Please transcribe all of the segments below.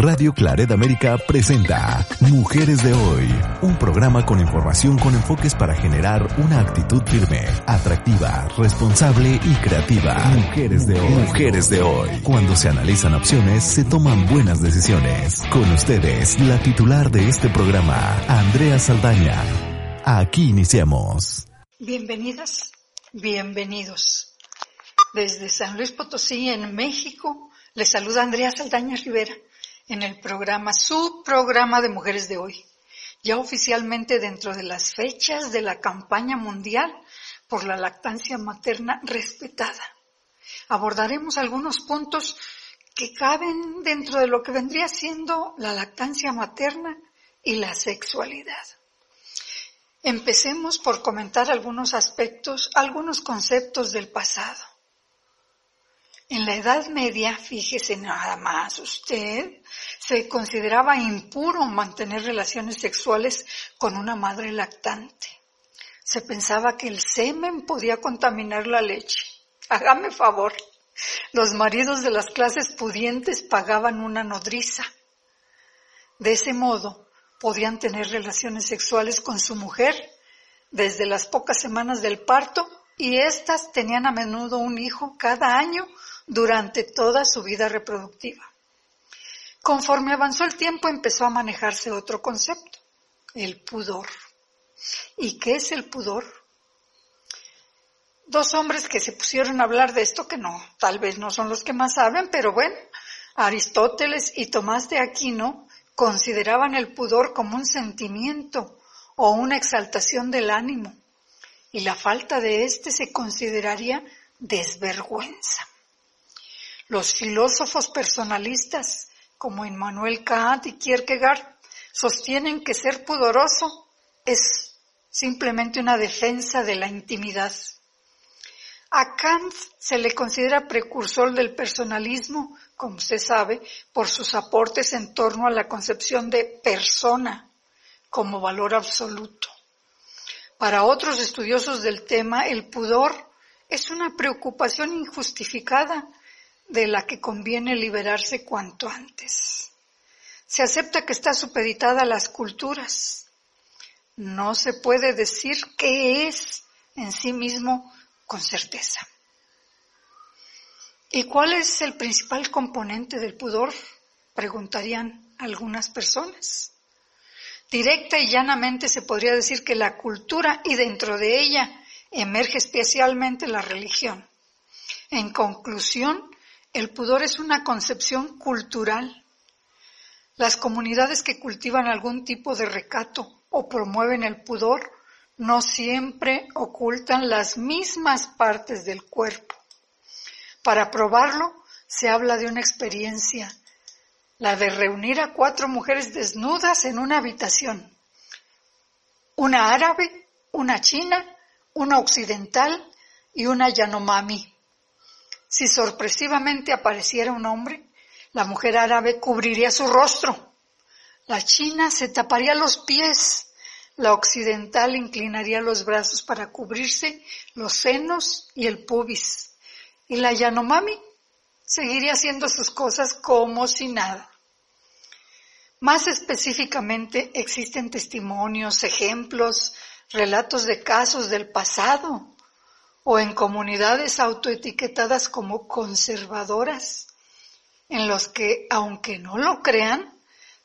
Radio Claret América presenta Mujeres de Hoy, un programa con información con enfoques para generar una actitud firme, atractiva, responsable y creativa. Mujeres de Hoy. Mujeres de Hoy. Cuando se analizan opciones, se toman buenas decisiones. Con ustedes, la titular de este programa, Andrea Saldaña. Aquí iniciamos. Bienvenidas, bienvenidos. Desde San Luis Potosí, en México, les saluda Andrea Saldaña Rivera en el programa, su programa de Mujeres de Hoy, ya oficialmente dentro de las fechas de la campaña mundial por la lactancia materna respetada. Abordaremos algunos puntos que caben dentro de lo que vendría siendo la lactancia materna y la sexualidad. Empecemos por comentar algunos aspectos, algunos conceptos del pasado. En la Edad Media, fíjese nada más usted, se consideraba impuro mantener relaciones sexuales con una madre lactante. Se pensaba que el semen podía contaminar la leche. Hágame favor. Los maridos de las clases pudientes pagaban una nodriza. De ese modo, podían tener relaciones sexuales con su mujer desde las pocas semanas del parto y éstas tenían a menudo un hijo cada año durante toda su vida reproductiva. Conforme avanzó el tiempo empezó a manejarse otro concepto, el pudor. ¿Y qué es el pudor? Dos hombres que se pusieron a hablar de esto, que no, tal vez no son los que más saben, pero bueno, Aristóteles y Tomás de Aquino consideraban el pudor como un sentimiento o una exaltación del ánimo, y la falta de éste se consideraría desvergüenza. Los filósofos personalistas, como Immanuel Kant y Kierkegaard, sostienen que ser pudoroso es simplemente una defensa de la intimidad. A Kant se le considera precursor del personalismo, como se sabe, por sus aportes en torno a la concepción de persona como valor absoluto. Para otros estudiosos del tema, el pudor es una preocupación injustificada de la que conviene liberarse cuanto antes. Se acepta que está supeditada a las culturas. No se puede decir qué es en sí mismo con certeza. ¿Y cuál es el principal componente del pudor? Preguntarían algunas personas. Directa y llanamente se podría decir que la cultura y dentro de ella emerge especialmente la religión. En conclusión, el pudor es una concepción cultural. Las comunidades que cultivan algún tipo de recato o promueven el pudor no siempre ocultan las mismas partes del cuerpo. Para probarlo, se habla de una experiencia, la de reunir a cuatro mujeres desnudas en una habitación. Una árabe, una china, una occidental y una yanomami. Si sorpresivamente apareciera un hombre, la mujer árabe cubriría su rostro. La china se taparía los pies. La occidental inclinaría los brazos para cubrirse los senos y el pubis. Y la Yanomami seguiría haciendo sus cosas como si nada. Más específicamente existen testimonios, ejemplos, relatos de casos del pasado o en comunidades autoetiquetadas como conservadoras, en los que, aunque no lo crean,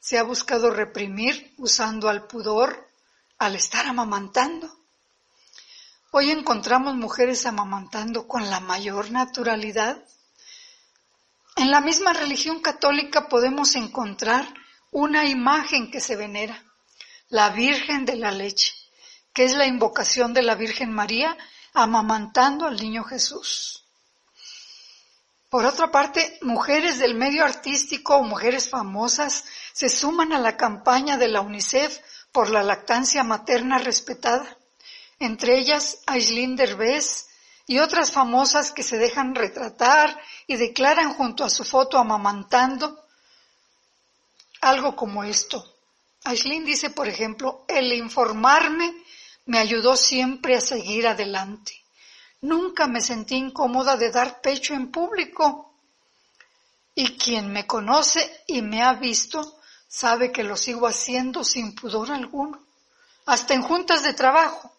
se ha buscado reprimir usando al pudor al estar amamantando. Hoy encontramos mujeres amamantando con la mayor naturalidad. En la misma religión católica podemos encontrar una imagen que se venera, la Virgen de la Leche, que es la invocación de la Virgen María amamantando al niño Jesús. Por otra parte, mujeres del medio artístico o mujeres famosas se suman a la campaña de la UNICEF por la lactancia materna respetada, entre ellas Aislinn Derbez y otras famosas que se dejan retratar y declaran junto a su foto amamantando algo como esto. Aislinn dice, por ejemplo, el informarme me ayudó siempre a seguir adelante. Nunca me sentí incómoda de dar pecho en público. Y quien me conoce y me ha visto sabe que lo sigo haciendo sin pudor alguno, hasta en juntas de trabajo.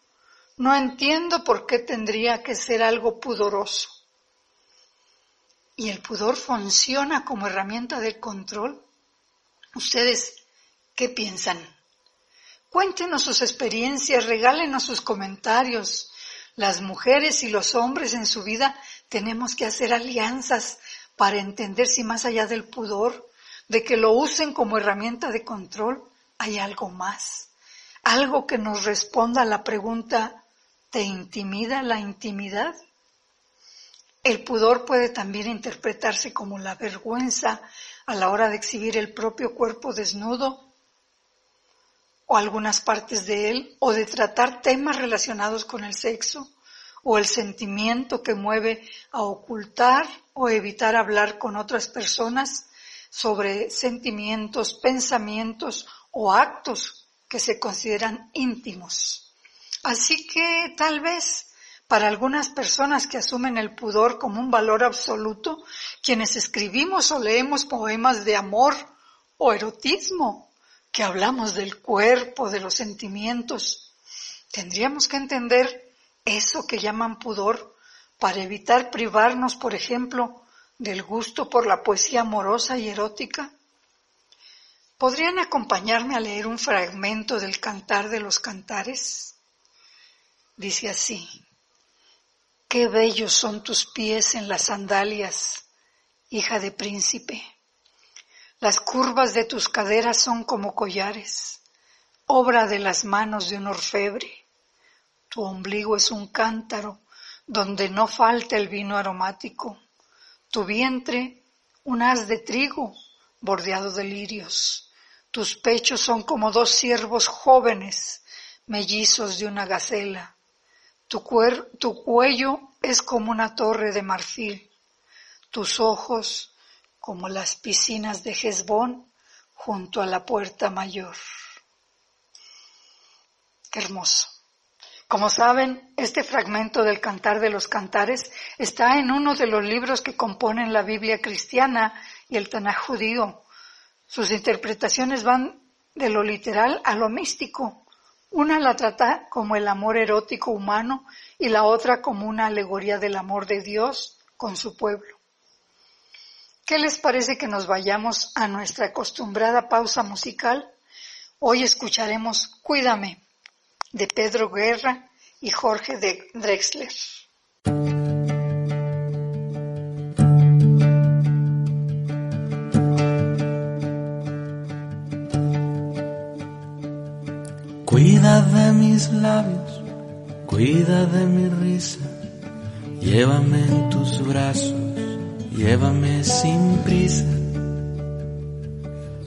No entiendo por qué tendría que ser algo pudoroso. ¿Y el pudor funciona como herramienta de control? ¿Ustedes qué piensan? Cuéntenos sus experiencias, regálenos sus comentarios. Las mujeres y los hombres en su vida tenemos que hacer alianzas para entender si más allá del pudor, de que lo usen como herramienta de control, hay algo más. Algo que nos responda a la pregunta ¿Te intimida la intimidad? El pudor puede también interpretarse como la vergüenza a la hora de exhibir el propio cuerpo desnudo o algunas partes de él, o de tratar temas relacionados con el sexo, o el sentimiento que mueve a ocultar o evitar hablar con otras personas sobre sentimientos, pensamientos o actos que se consideran íntimos. Así que tal vez para algunas personas que asumen el pudor como un valor absoluto, quienes escribimos o leemos poemas de amor o erotismo, que hablamos del cuerpo, de los sentimientos, tendríamos que entender eso que llaman pudor para evitar privarnos, por ejemplo, del gusto por la poesía amorosa y erótica. ¿Podrían acompañarme a leer un fragmento del Cantar de los Cantares? Dice así, qué bellos son tus pies en las sandalias, hija de príncipe. Las curvas de tus caderas son como collares, obra de las manos de un orfebre. Tu ombligo es un cántaro donde no falta el vino aromático. Tu vientre, un haz de trigo bordeado de lirios. Tus pechos son como dos ciervos jóvenes, mellizos de una gacela. Tu, cuello es como una torre de marfil, tus ojos como las piscinas de Hezbón junto a la puerta mayor. Qué hermoso. Como saben, este fragmento del Cantar de los Cantares está en uno de los libros que componen la Biblia cristiana y el Tanaj judío. Sus interpretaciones van de lo literal a lo místico. Una la trata como el amor erótico humano y la otra como una alegoría del amor de Dios con su pueblo. ¿Qué les parece que nos vayamos a nuestra acostumbrada pausa musical? Hoy escucharemos Cuídame de Pedro Guerra y Jorge de Drexler. Cuida de mis labios, cuida de mi risa, llévame en tus brazos, llévame sin prisa.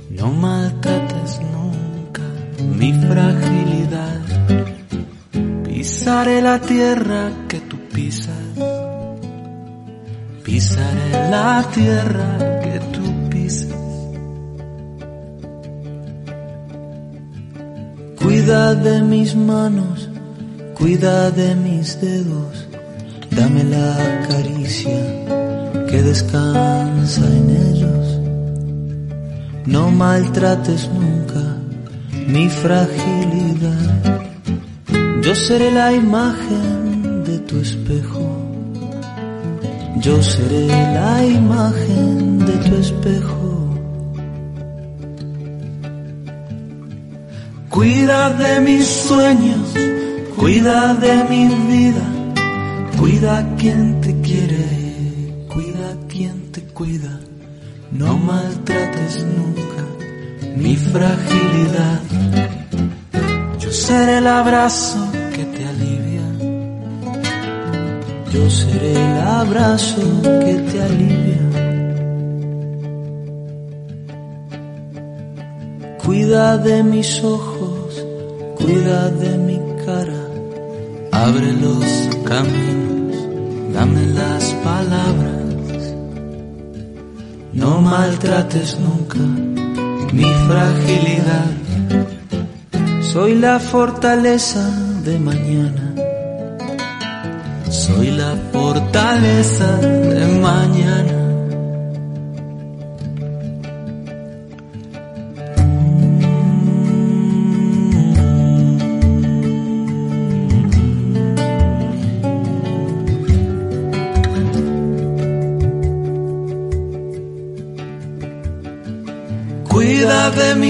No maltrates nunca mi fragilidad, pisaré la tierra que tú pisas, pisaré la tierra que tú pisas. Cuida de mis manos, cuida de mis dedos, dame la caricia que descansa en ellos. No maltrates nunca mi fragilidad. Yo seré la imagen de tu espejo. Yo seré la imagen de tu espejo. Cuida de mis sueños, cuida de mi vida, cuida quien te quiere, te cuida, no maltrates nunca mi fragilidad. Yo seré el abrazo que te alivia, yo seré el abrazo que te alivia. Cuida de mis ojos cuida de mi cara, abre los caminos, dame las palabras. No maltrates nunca mi fragilidad. Soy la fortaleza de mañana. Soy la fortaleza de mañana.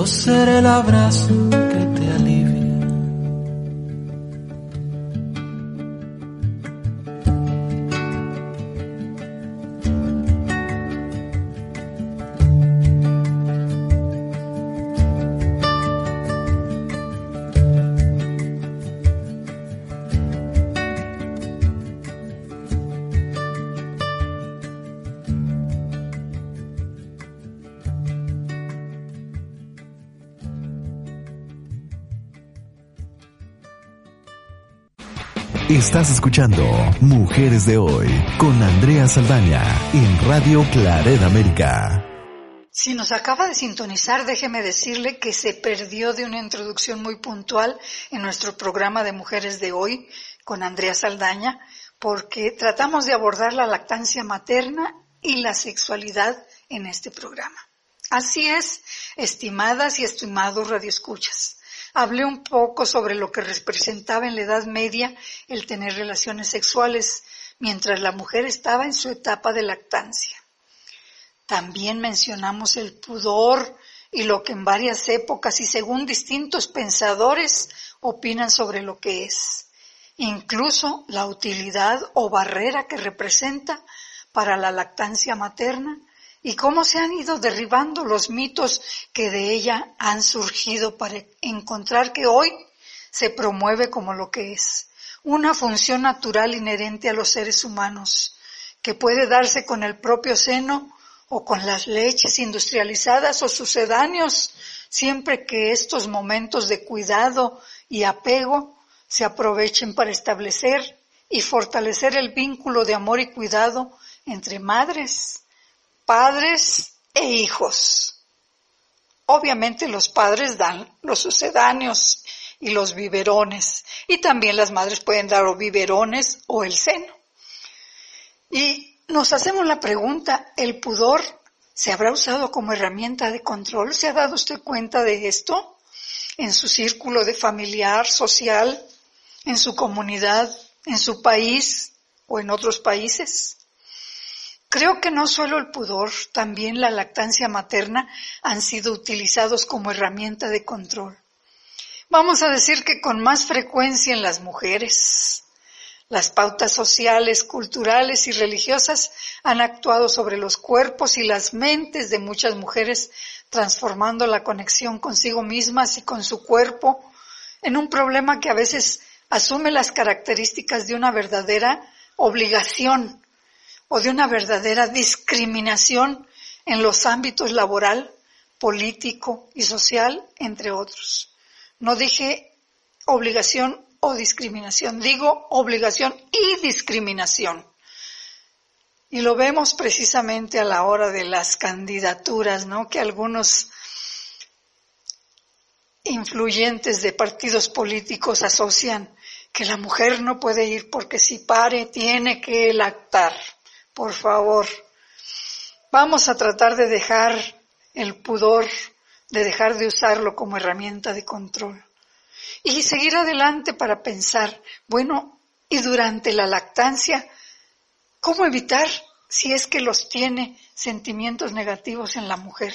Yo seré el abrazo Estás escuchando Mujeres de Hoy con Andrea Saldaña en Radio Claret América. Si nos acaba de sintonizar, déjeme decirle que se perdió de una introducción muy puntual en nuestro programa de Mujeres de Hoy con Andrea Saldaña, porque tratamos de abordar la lactancia materna y la sexualidad en este programa. Así es, estimadas y estimados radioescuchas. Hablé un poco sobre lo que representaba en la Edad Media el tener relaciones sexuales mientras la mujer estaba en su etapa de lactancia. También mencionamos el pudor y lo que en varias épocas y según distintos pensadores opinan sobre lo que es. Incluso la utilidad o barrera que representa para la lactancia materna y cómo se han ido derribando los mitos que de ella han surgido para encontrar que hoy se promueve como lo que es, una función natural inherente a los seres humanos, que puede darse con el propio seno o con las leches industrializadas o sucedáneos, siempre que estos momentos de cuidado y apego se aprovechen para establecer y fortalecer el vínculo de amor y cuidado entre madres, padres e hijos. Obviamente los padres dan los sucedáneos y los biberones y también las madres pueden dar o biberones o el seno. Y nos hacemos la pregunta, ¿el pudor se habrá usado como herramienta de control? ¿Se ha dado usted cuenta de esto en su círculo de familiar, social, en su comunidad, en su país o en otros países? Creo que no solo el pudor, también la lactancia materna han sido utilizados como herramienta de control. Vamos a decir que con más frecuencia en las mujeres. Las pautas sociales, culturales y religiosas han actuado sobre los cuerpos y las mentes de muchas mujeres, transformando la conexión consigo mismas y con su cuerpo en un problema que a veces asume las características de una verdadera obligación o de una verdadera discriminación en los ámbitos laboral, político y social, entre otros. No dije obligación o discriminación, digo obligación y discriminación. Y lo vemos precisamente a la hora de las candidaturas, ¿no? Que algunos influyentes de partidos políticos asocian que la mujer no puede ir porque si pare tiene que lactar. Por favor, vamos a tratar de dejar el pudor, de dejar de usarlo como herramienta de control. Y seguir adelante para pensar, bueno, y durante la lactancia, ¿cómo evitar si es que los tiene sentimientos negativos en la mujer?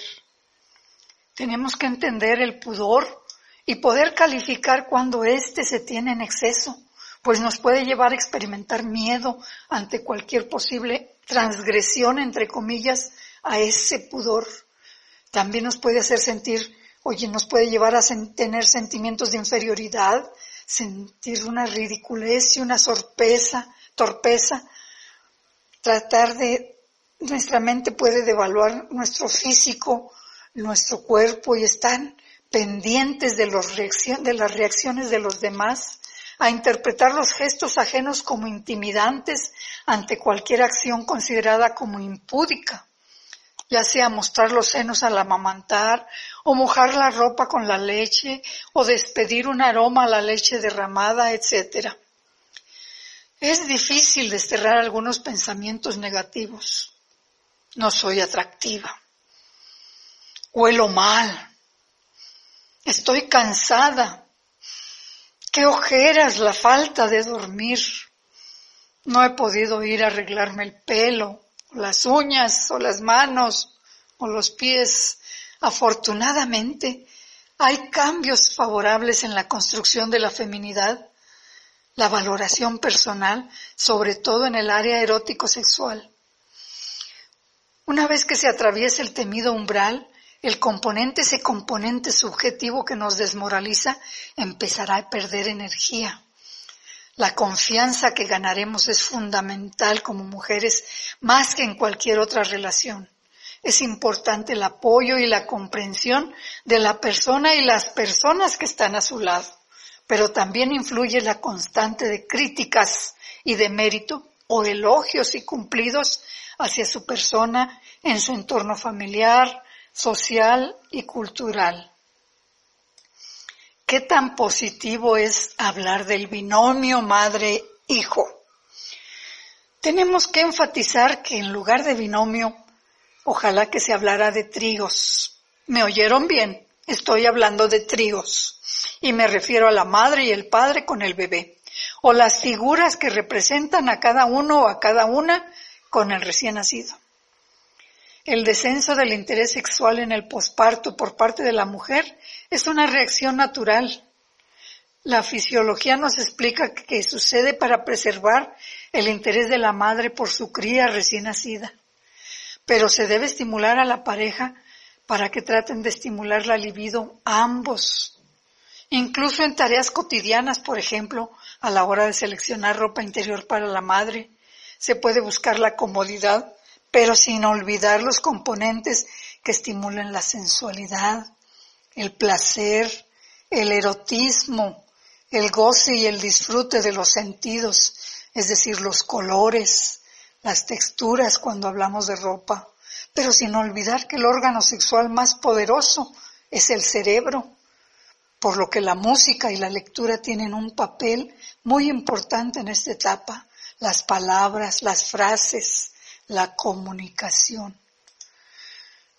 Tenemos que entender el pudor y poder calificar cuando éste se tiene en exceso, pues nos puede llevar a experimentar miedo ante cualquier posible transgresión, entre comillas, a ese pudor. También nos puede hacer sentir, oye, nos puede llevar a tener sentimientos de inferioridad, sentir una ridiculez y una sorpresa, torpeza, tratar de, nuestra mente puede devaluar nuestro físico, nuestro cuerpo y están pendientes de, los de las reacciones de los demás, a interpretar los gestos ajenos como intimidantes ante cualquier acción considerada como impúdica, ya sea mostrar los senos al amamantar, o mojar la ropa con la leche, o despedir un aroma a la leche derramada, etc. Es difícil desterrar algunos pensamientos negativos. No soy atractiva. Huelo mal. Estoy cansada. Qué ojeras la falta de dormir. No he podido ir a arreglarme el pelo, las uñas, o las manos, o los pies. Afortunadamente, hay cambios favorables en la construcción de la feminidad la valoración personal, sobre todo en el área erótico-sexual. Una vez que se atraviesa el temido umbral, el componente, ese componente subjetivo que nos desmoraliza, empezará a perder energía. La confianza que ganaremos es fundamental como mujeres más que en cualquier otra relación. Es importante el apoyo y la comprensión de la persona y las personas que están a su lado pero también influye la constante de críticas y de mérito o elogios y cumplidos hacia su persona en su entorno familiar, social y cultural. ¿Qué tan positivo es hablar del binomio madre-hijo? Tenemos que enfatizar que en lugar de binomio, ojalá que se hablara de tríos. ¿Me oyeron bien? Estoy hablando de tríos y me refiero a la madre y el padre con el bebé, o las figuras que representan a cada uno o a cada una con el recién nacido. El descenso del interés sexual en el posparto por parte de la mujer es una reacción natural. La fisiología nos explica que sucede para preservar el interés de la madre por su cría recién nacida. Pero se debe estimular a la pareja para que traten de estimular la libido a ambos Incluso en tareas cotidianas, por ejemplo, a la hora de seleccionar ropa interior para la madre, se puede buscar la comodidad, pero sin olvidar los componentes que estimulan la sensualidad, el placer, el erotismo, el goce y el disfrute de los sentidos, es decir, los colores, las texturas cuando hablamos de ropa, pero sin olvidar que el órgano sexual más poderoso es el cerebro por lo que la música y la lectura tienen un papel muy importante en esta etapa, las palabras, las frases, la comunicación.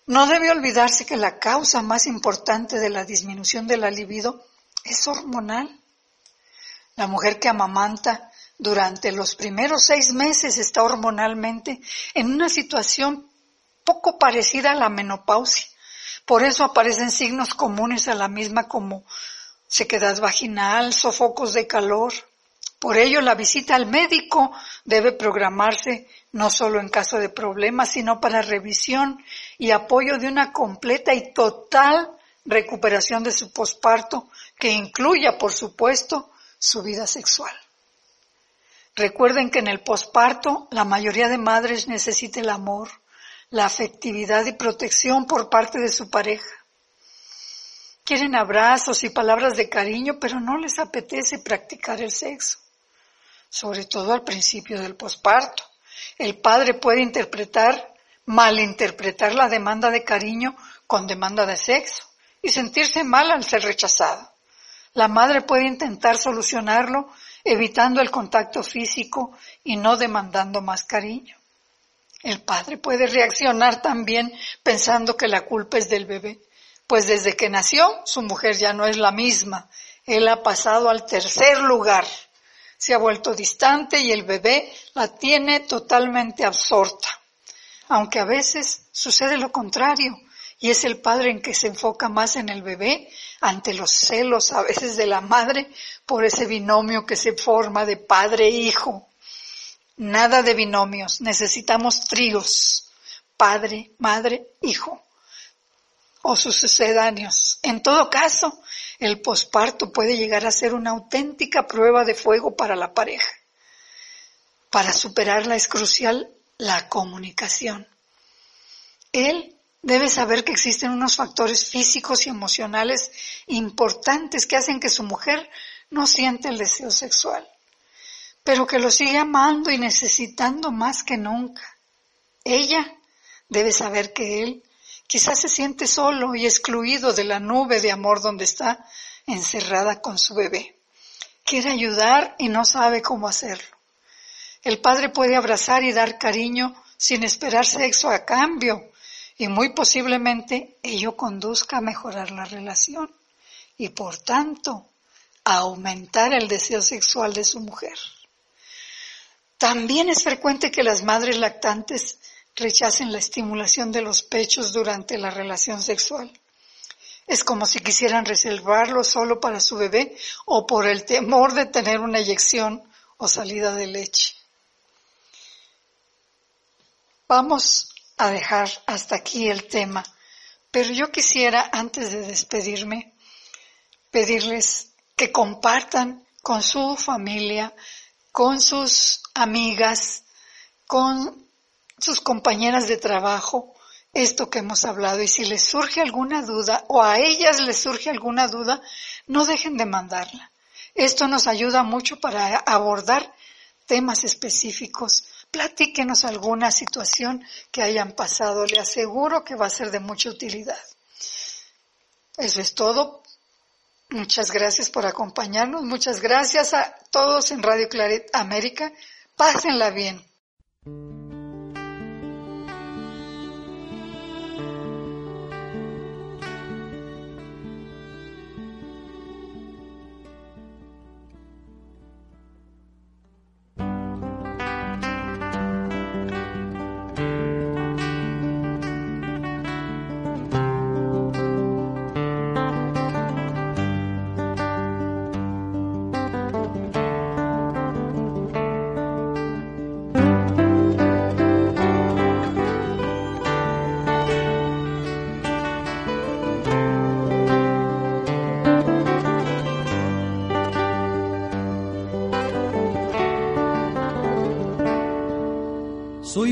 No debe olvidarse que la causa más importante de la disminución de la libido es hormonal. La mujer que amamanta durante los primeros seis meses está hormonalmente en una situación poco parecida a la menopausia. Por eso aparecen signos comunes a la misma como sequedad vaginal, sofocos de calor. Por ello, la visita al médico debe programarse no solo en caso de problemas, sino para revisión y apoyo de una completa y total recuperación de su posparto, que incluya, por supuesto, su vida sexual. Recuerden que en el posparto la mayoría de madres necesita el amor, la afectividad y protección por parte de su pareja. Quieren abrazos y palabras de cariño, pero no les apetece practicar el sexo, sobre todo al principio del posparto. El padre puede interpretar, malinterpretar la demanda de cariño con demanda de sexo y sentirse mal al ser rechazado. La madre puede intentar solucionarlo evitando el contacto físico y no demandando más cariño. El padre puede reaccionar también pensando que la culpa es del bebé, pues desde que nació su mujer ya no es la misma. Él ha pasado al tercer lugar, se ha vuelto distante y el bebé la tiene totalmente absorta. Aunque a veces sucede lo contrario y es el padre en que se enfoca más en el bebé ante los celos a veces de la madre por ese binomio que se forma de padre e hijo. Nada de binomios, necesitamos tríos, padre, madre, hijo o sus sucedáneos. En todo caso, el posparto puede llegar a ser una auténtica prueba de fuego para la pareja. Para superarla es crucial la comunicación. Él debe saber que existen unos factores físicos y emocionales importantes que hacen que su mujer no siente el deseo sexual, pero que lo sigue amando y necesitando más que nunca. Ella debe saber que él quizás se siente solo y excluido de la nube de amor donde está encerrada con su bebé. Quiere ayudar y no sabe cómo hacerlo. El padre puede abrazar y dar cariño sin esperar sexo a cambio, y muy posiblemente ello conduzca a mejorar la relación y por tanto a aumentar el deseo sexual de su mujer. También es frecuente que las madres lactantes rechacen la estimulación de los pechos durante la relación sexual. Es como si quisieran reservarlo solo para su bebé o por el temor de tener una eyección o salida de leche. Vamos a dejar hasta aquí el tema, pero yo quisiera, antes de despedirme, pedirles que compartan con su familia, con sus amigas, con sus compañeras de trabajo, esto que hemos hablado y si les surge alguna duda o a ellas les surge alguna duda, no dejen de mandarla. Esto nos ayuda mucho para abordar temas específicos platíquenos alguna situación que hayan pasado. Le aseguro que va a ser de mucha utilidad. Eso es todo. Muchas gracias por acompañarnos. Muchas gracias a todos en Radio Claret América. Pásenla bien.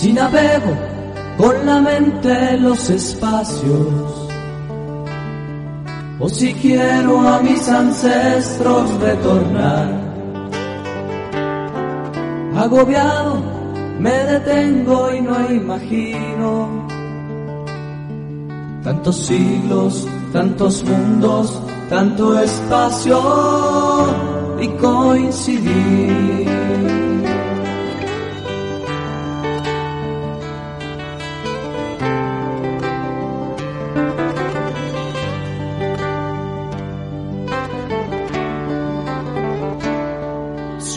Si navego con la mente los espacios, o si quiero a mis ancestros retornar. Agobiado me detengo y no imagino tantos siglos, tantos mundos, tanto espacio y coincidir.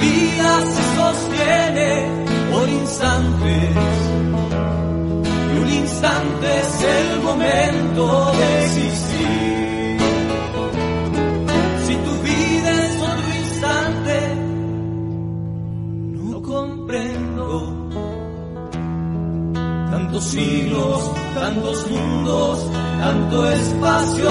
Vida se sostiene por instantes. Y un instante es el momento de existir. Si tu vida es otro instante, no comprendo. Tantos siglos, tantos mundos, tanto espacio